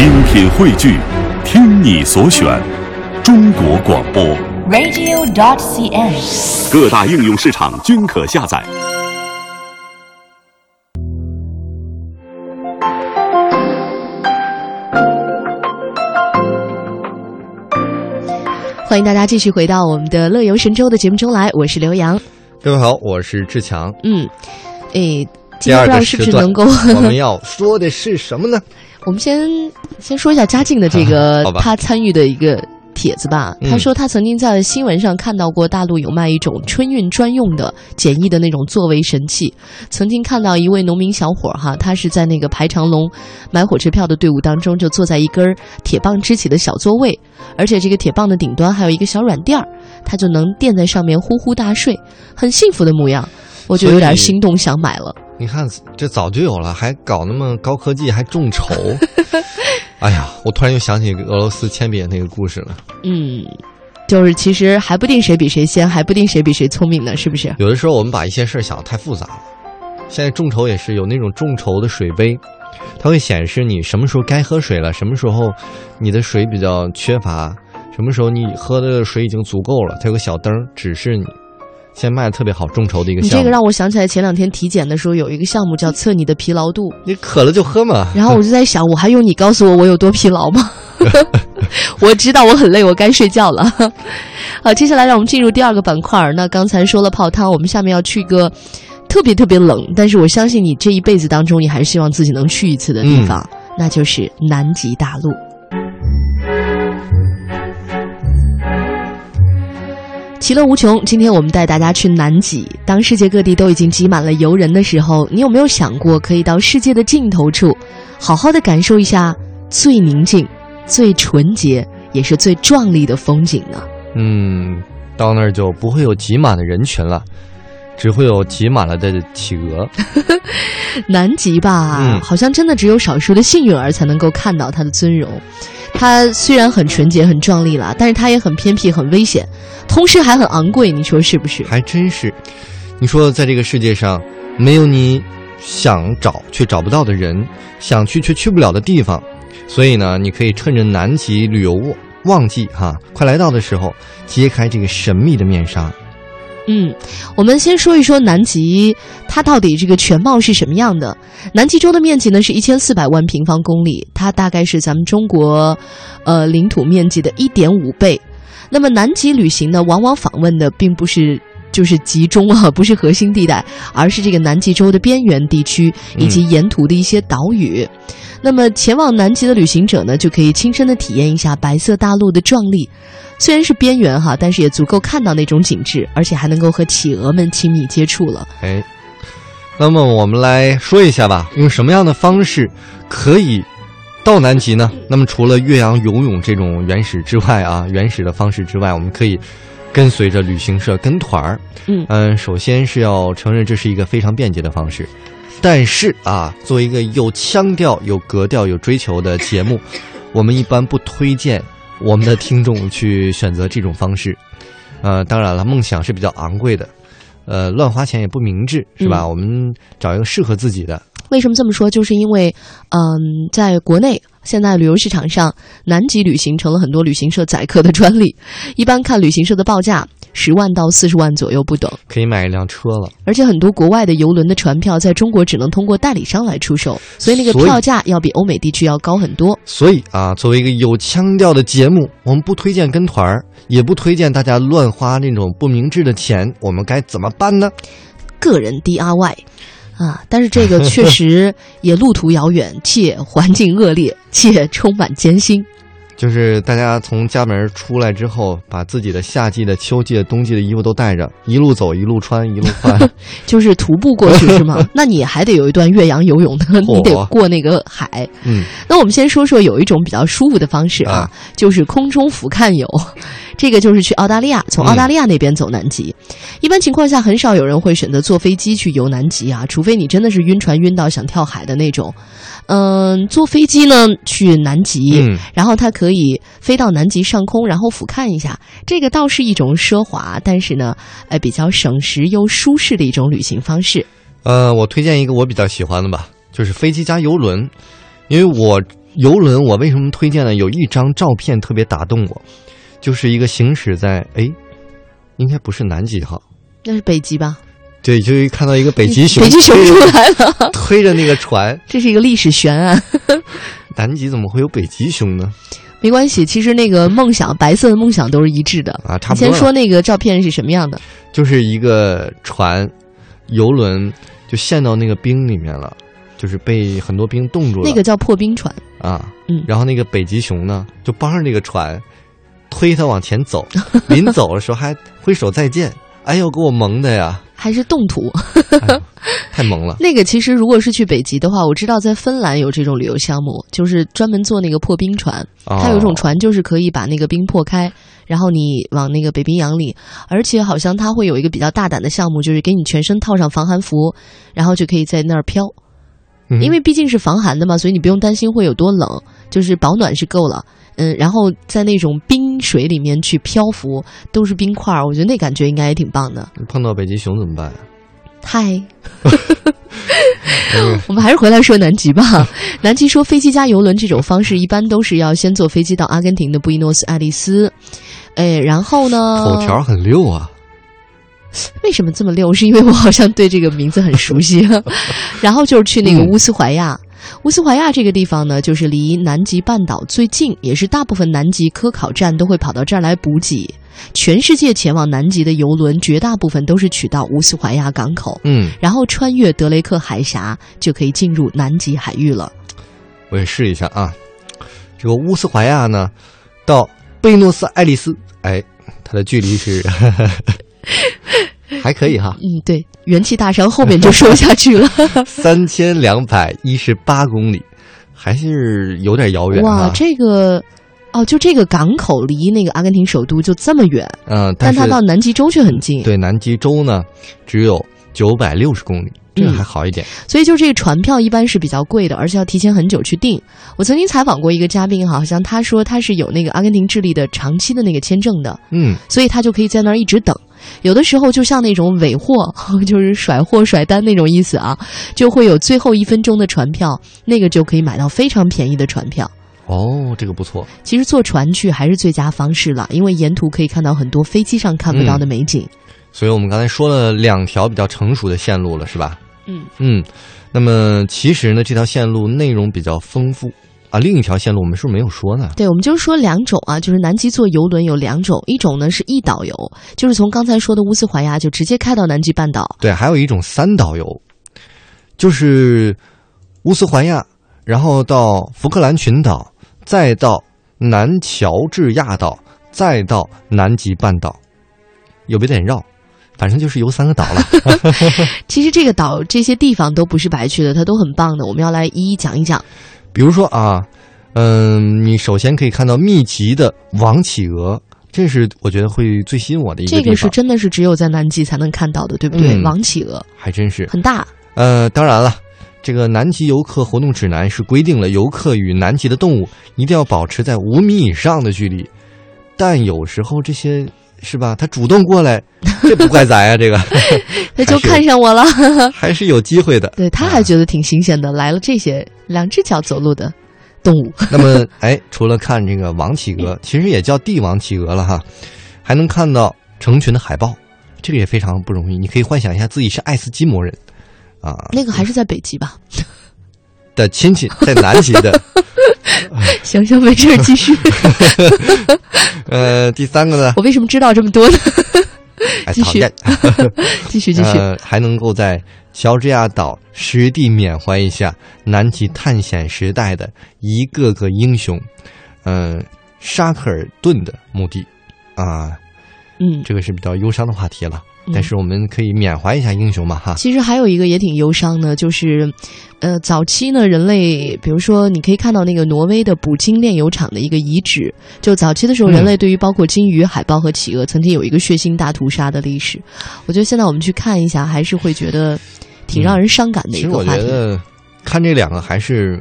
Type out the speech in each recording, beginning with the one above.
精品汇聚，听你所选，中国广播。radio.dot.cn，。各大应用市场均可下载。欢迎大家继续回到我们的乐游神州的节目中来，我是刘洋。各位好，我是志强。嗯，诶，今第二天不知道是不是能够，我们要说的是什么呢？我们先先说一下嘉靖的这个 他参与的一个帖子吧。嗯他说他曾经在新闻上看到过大陆有卖一种春运专用的简易的那种作为神器。曾经看到一位农民小伙儿哈，他是在那个排长龙买火车票的队伍当中，就坐在一根铁棒支起的小座位，而且这个铁棒的顶端还有一个小软垫儿，他就能垫在上面呼呼大睡，很幸福的模样。我就有点心动，想买了。你看，这早就有了，还搞那么高科技，还众筹。哎呀，我突然又想起俄罗斯铅笔那个故事了。嗯，就是其实还不定谁比谁先，还不定谁比谁聪明呢，是不是？有的时候我们把一些事儿想得太复杂了。现在众筹也是有那种众筹的水杯，它会显示你什么时候该喝水了，什么时候你的水比较缺乏，什么时候你喝的水已经足够了，它有个小灯指示你。现在卖的特别好，众筹的一个项目。你这个让我想起来前两天体检的时候有一个项目叫测你的疲劳度，你渴了就喝嘛。然后我就在想，我还用你告诉我我有多疲劳吗？我知道我很累，我该睡觉了。好，接下来让我们进入第二个板块。那刚才说了泡汤，我们下面要去一个特别特别冷，但是我相信你这一辈子当中，你还是希望自己能去一次的地方，那就是南极大陆。其乐无穷。今天我们带大家去南极。当世界各地都已经挤满了游人的时候，你有没有想过可以到世界的尽头处，好好的感受一下最宁静、最纯洁，也是最壮丽的风景呢？嗯，到那儿就不会有挤满的人群了，只会有挤满了的企鹅。南极吧，嗯好像真的只有少数的幸运儿才能够看到它的尊容。它虽然很纯洁、很壮丽了，但是它也很偏僻、很危险，同时还很昂贵。你说是不是？还真是，你说在这个世界上，没有你想找却找不到的人，想去却去不了的地方，所以呢，你可以趁着南极旅游旺季哈快来到的时候，揭开这个神秘的面纱。嗯，我们先说一说南极，它到底这个全貌是什么样的？南极洲的面积呢是一千四百万平方公里，它大概是咱们中国，呃，领土面积的一点五倍。那么南极旅行呢，往往访问的并不是就是集中啊，不是核心地带，而是这个南极洲的边缘地区以及沿途的一些岛屿。那么前往南极的旅行者呢，就可以亲身的体验一下白色大陆的壮丽。虽然是边缘哈，但是也足够看到那种景致，而且还能够和企鹅们亲密接触了。哎，那么我们来说一下吧，用什么样的方式可以到南极呢？那么除了岳阳游泳这种原始之外啊，原始的方式之外，我们可以跟随着旅行社跟团儿。嗯嗯首先是要承认这是一个非常便捷的方式，但是啊，作为一个有腔调、有格调、有追求的节目，我们一般不推荐我们的听众去选择这种方式。呃，当然了，梦想是比较昂贵的，呃，乱花钱也不明智，是吧？嗯我们找一个适合自己的。为什么这么说？就是因为，嗯，在国内现在旅游市场上，南极旅行成了很多旅行社宰客的专利。一般看旅行社的报价，十万到四十万左右不等。可以买一辆车了。而且很多国外的游轮的船票在中国只能通过代理商来出售，所以那个票价要比欧美地区要高很多。所以啊，作为一个有腔调的节目，我们不推荐跟团儿，也不推荐大家乱花那种不明智的钱。我们该怎么办呢？个人 DIY 啊，但是这个确实 也路途遥远，且环境恶劣，且充满艰辛。就是大家从家门出来之后，把自己的夏季的、秋季的、冬季的衣服都带着，一路走，一路穿，一路 换。就是徒步过去是吗？那你还得有一段岳阳游泳的，你得过那个海。嗯，那我们先说说有一种比较舒服的方式啊，啊就是空中俯瞰游。这个就是去澳大利亚，从澳大利亚那边走南极。一般情况下，很少有人会选择坐飞机去游南极啊，除非你真的是晕船晕到想跳海的那种。嗯，坐飞机呢去南极，嗯然后它可以飞到南极上空，然后俯瞰一下，这个倒是一种奢华，但是呢，呃，比较省时又舒适的一种旅行方式。呃，我推荐一个我比较喜欢的吧，就是飞机加游轮，因为我游轮我为什么推荐呢？有一张照片特别打动我，就是一个行驶在哎，应该不是南极哈，那是北极吧？对，就看到一个北极熊，北极熊出来了，推着那个船，这是一个历史悬案。南极怎么会有北极熊呢？没关系，其实那个梦想，白色的梦想都是一致的啊。差不多。先说那个照片是什么样的？就是一个船，游轮就陷到那个冰里面了，就是被很多冰冻住了。那个叫破冰船啊。嗯。然后那个北极熊呢，就帮着那个船推他往前走，临走的时候还挥手再见。哎呦，给我萌的呀！还是冻土，太萌了。那个其实如果是去北极的话，我知道在芬兰有这种旅游项目，就是专门做那个破冰船。它有一种船就是可以把那个冰破开，然后你往那个北冰洋里，而且好像它会有一个比较大胆的项目，就是给你全身套上防寒服，然后就可以在那儿飘。因为毕竟是防寒的嘛，所以你不用担心会有多冷，就是保暖是够了。嗯，然后在那种冰水里面去漂浮，都是冰块儿，我觉得那感觉应该也挺棒的。碰到北极熊怎么办？嗨 我们还是回来说南极吧。南极说飞机加游轮这种方式，一般都是要先坐飞机到阿根廷的布宜诺斯艾利斯，哎，然后呢？口条很溜啊。为什么这么溜？是因为我好像对这个名字很熟悉。然后就是去那个乌斯怀亚。乌斯怀亚这个地方呢，就是离南极半岛最近，也是大部分南极科考站都会跑到这儿来补给。全世界前往南极的游轮，绝大部分都是取到乌斯怀亚港口，嗯，然后穿越德雷克海峡，就可以进入南极海域了。我也试一下啊，这个乌斯怀亚呢，到贝诺斯艾利斯，哎，它的距离是。还可以哈，嗯，对，元气大伤后面就说不下去了。三千两百一十八公里，还是有点遥远哇，这个，哦，就这个港口离那个阿根廷首都就这么远，嗯，但它到南极洲却很近。对，南极洲呢只有九百六十公里，这个还好一点。所以就这个船票一般是比较贵的，而且要提前很久去订。我曾经采访过一个嘉宾，好像他说他是有那个阿根廷智利的长期的那个签证的，嗯，所以他就可以在那儿一直等。有的时候就像那种尾货，就是甩货甩单那种意思啊，就会有最后一分钟的船票，那个就可以买到非常便宜的船票。哦，这个不错。其实坐船去还是最佳方式了，因为沿途可以看到很多飞机上看不到的美景。所以我们刚才说了两条比较成熟的线路了，是吧？嗯嗯。那么其实呢，这条线路内容比较丰富。啊，另一条线路我们是不是没有说呢？对，我们就是说两种啊，就是南极坐游轮有两种，一种呢是一岛游，就是从刚才说的乌斯怀亚就直接开到南极半岛。对，还有一种三岛游，就是乌斯怀亚，然后到福克兰群岛，再到南乔治亚岛，再到南极半岛，有没有点绕？反正就是游三个岛了。其实这个岛这些地方都不是白去的，它都很棒的，我们要来一一讲一讲。比如说啊，嗯，你首先可以看到密集的王企鹅，这是我觉得会最吸引我的一个地方。这个是真的是只有在南极才能看到的，对不对？王企鹅还真是很大。呃，当然了，这个南极游客活动指南是规定了游客与南极的动物一定要保持在五米以上的距离，但有时候这些是吧？他主动过来，这不怪咱呀，这个 他就看上我了，还是有机会的。对，他还觉得挺新鲜的，来了这些。两只脚走路的动物。那么，哎，除了看这个王企鹅，其实也叫帝王企鹅了哈，还能看到成群的海豹，这个也非常不容易。你可以幻想一下自己是爱斯基摩人，啊，那个还是在北极吧？的亲戚 在南极的。行行，没事，继续。呃，第三个呢？我为什么知道这么多呢？继续，继续，继续。还能够在。乔治亚岛实地缅怀一下南极探险时代的一个个英雄，嗯，沙克尔顿的墓地，啊，嗯，这个是比较忧伤的话题了，但是我们可以缅怀一下英雄嘛，哈。其实还有一个也挺忧伤的，就是，呃，早期呢，人类，比如说，你可以看到那个挪威的捕鲸炼油厂的一个遗址，就早期的时候，人类对于包括鲸鱼、海豹和企鹅，曾经有一个血腥大屠杀的历史。我觉得现在我们去看一下，还是会觉得。挺让人伤感的一个话题。其实我觉得看这两个还是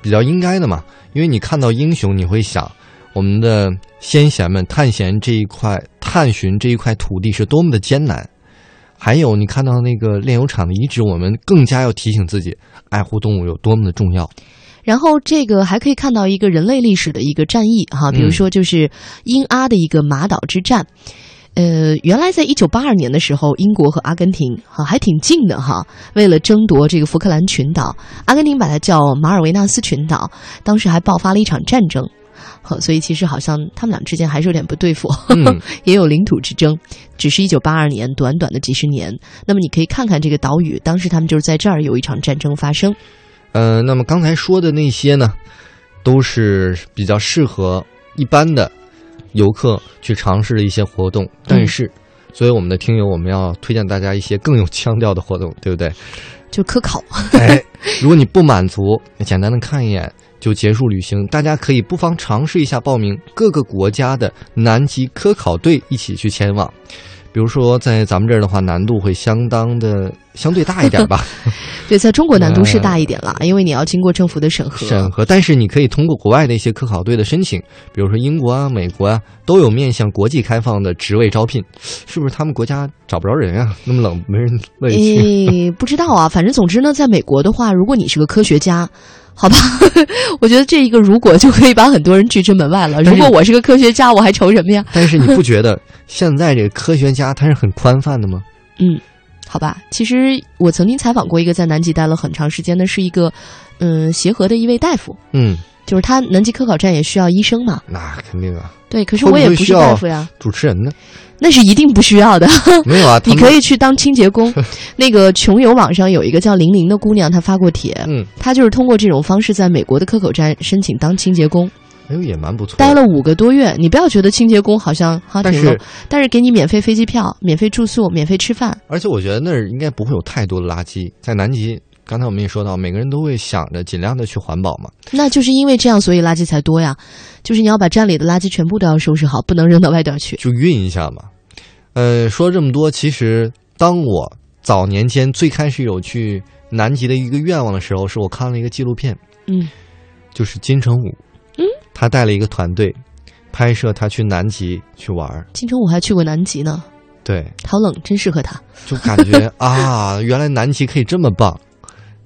比较应该的嘛，因为你看到英雄，你会想我们的先贤们探险这一块、探寻这一块土地是多么的艰难。还有你看到那个炼油厂的遗址，我们更加要提醒自己，爱护动物有多么的重要。然后这个还可以看到一个人类历史的一个战役哈，比如说就是英阿的一个马岛之战。呃，原来在一九八二年的时候，英国和阿根廷哈还挺近的哈。为了争夺这个福克兰群岛，阿根廷把它叫马尔维纳斯群岛，当时还爆发了一场战争。好，所以其实好像他们俩之间还是有点不对付，也有领土之争。只是一九八二年，短短的几十年。那么你可以看看这个岛屿，当时他们就是在这儿有一场战争发生。呃，那么刚才说的那些呢，都是比较适合一般的。游客去尝试的一些活动，但是，作为我们的听友，我们要推荐大家一些更有腔调的活动，对不对？就科考。哎，如果你不满足，简单的看一眼就结束旅行，大家可以不妨尝试一下报名各个国家的南极科考队，一起去前往。比如说，在咱们这儿的话，难度会相当的相对大一点吧。对，在中国难度是大一点了，因为你要经过政府的审核。审核，但是你可以通过国外的一些科考队的申请，比如说英国啊、美国啊，都有面向国际开放的职位招聘，是不是他们国家找不着人啊？那么冷，没人乐意去。不知道啊，反正总之呢，在美国的话，如果你是个科学家。好吧，我觉得这一个如果就可以把很多人拒之门外了。如果我是个科学家，我还愁什么呀？但是你不觉得 现在这个科学家他是很宽泛的吗？嗯，好吧。其实我曾经采访过一个在南极待了很长时间的，是一个嗯协和的一位大夫。嗯，就是他南极科考站也需要医生嘛。那肯定啊。对，可是我也不是大夫呀。主持人呢？那是一定不需要的。没有啊，你可以去当清洁工。那个穷游网上有一个叫玲玲的姑娘，她发过帖，嗯，她就是通过这种方式在美国的科考站申请当清洁工。哎呦，也蛮不错。待了五个多月，你不要觉得清洁工好像哈挺 low，但是给你免费飞机票、免费住宿、免费吃饭。而且我觉得那儿应该不会有太多的垃圾。在南极，刚才我们也说到，每个人都会想着尽量的去环保嘛。那就是因为这样，所以垃圾才多呀。就是你要把站里的垃圾全部都要收拾好，不能扔到外边去。就运一下嘛。呃，说这么多，其实当我早年间最开始有去南极的一个愿望的时候，是我看了一个纪录片，嗯，就是金城武，嗯，他带了一个团队拍摄他去南极去玩。金城武还去过南极呢，对，好冷，真适合他。就感觉啊，原来南极可以这么棒，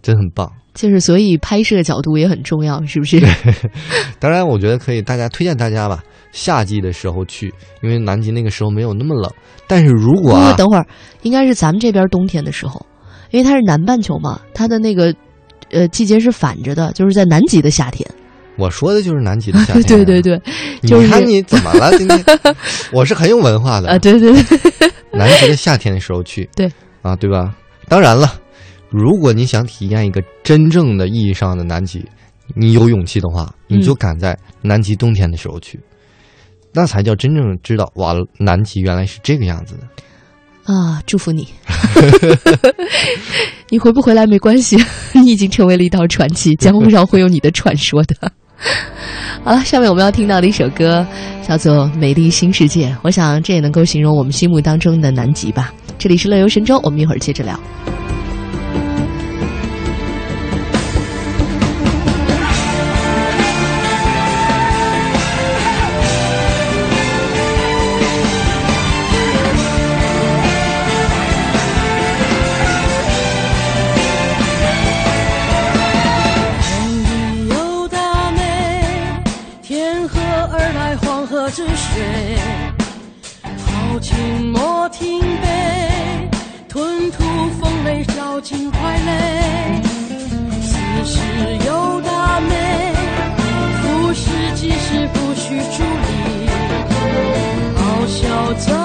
真很棒。就是，所以拍摄角度也很重要，是不是？当然，我觉得可以，大家推荐大家吧。夏季的时候去，因为南极那个时候没有那么冷。但是如果啊，等会儿应该是咱们这边冬天的时候，因为它是南半球嘛，它的那个呃季节是反着的，就是在南极的夏天。我说的就是南极的夏天。对对对，你看你怎么了？今天 我是很有文化的啊！对对对，南极的夏天的时候去，对啊，对吧？当然了，如果你想体验一个真正的意义上的南极，你有勇气的话，你就赶在南极冬天的时候去。那才叫真正知道哇，南极原来是这个样子的啊！祝福你，你回不回来没关系，你已经成为了一道传奇，江湖上会有你的传说的。好了，下面我们要听到的一首歌叫做《美丽新世界》，我想这也能够形容我们心目当中的南极吧。这里是乐游神州，我们一会儿接着聊。我走。